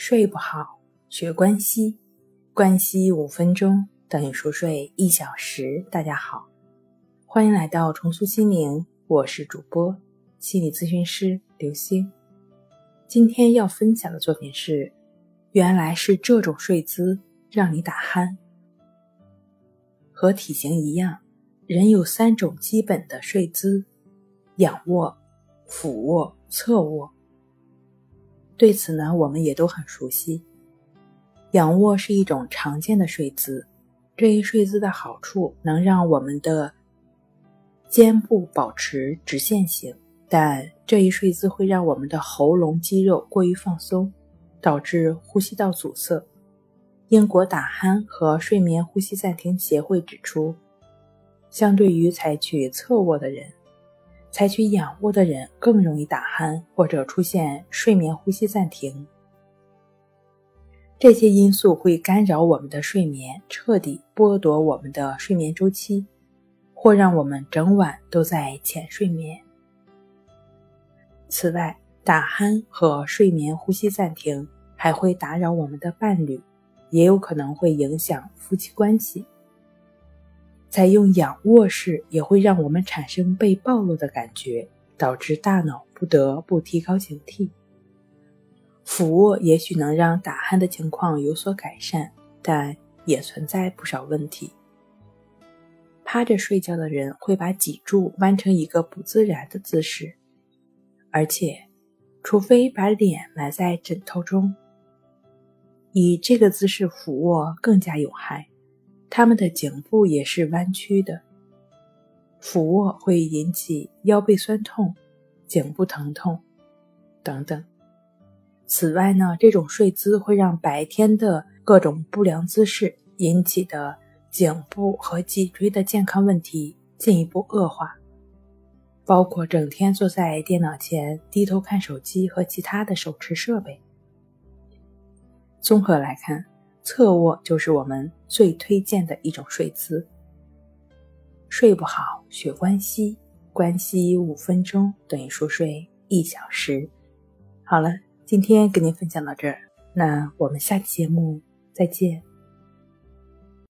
睡不好，学关西，关西五分钟等于熟睡一小时。大家好，欢迎来到重塑心灵，我是主播心理咨询师刘星。今天要分享的作品是：原来是这种睡姿让你打鼾。和体型一样，人有三种基本的睡姿：仰卧、俯卧、侧卧。对此呢，我们也都很熟悉。仰卧是一种常见的睡姿，这一睡姿的好处能让我们的肩部保持直线型，但这一睡姿会让我们的喉咙肌肉过于放松，导致呼吸道阻塞。英国打鼾和睡眠呼吸暂停协会指出，相对于采取侧卧的人。采取仰卧的人更容易打鼾或者出现睡眠呼吸暂停，这些因素会干扰我们的睡眠，彻底剥夺我们的睡眠周期，或让我们整晚都在浅睡眠。此外，打鼾和睡眠呼吸暂停还会打扰我们的伴侣，也有可能会影响夫妻关系。采用仰卧式也会让我们产生被暴露的感觉，导致大脑不得不提高警惕。俯卧也许能让打鼾的情况有所改善，但也存在不少问题。趴着睡觉的人会把脊柱弯成一个不自然的姿势，而且，除非把脸埋在枕头中，以这个姿势俯卧更加有害。他们的颈部也是弯曲的，俯卧会引起腰背酸痛、颈部疼痛等等。此外呢，这种睡姿会让白天的各种不良姿势引起的颈部和脊椎的健康问题进一步恶化，包括整天坐在电脑前低头看手机和其他的手持设备。综合来看。侧卧就是我们最推荐的一种睡姿。睡不好，学关西，关西五分钟等于熟睡一小时。好了，今天跟您分享到这儿，那我们下期节目再见。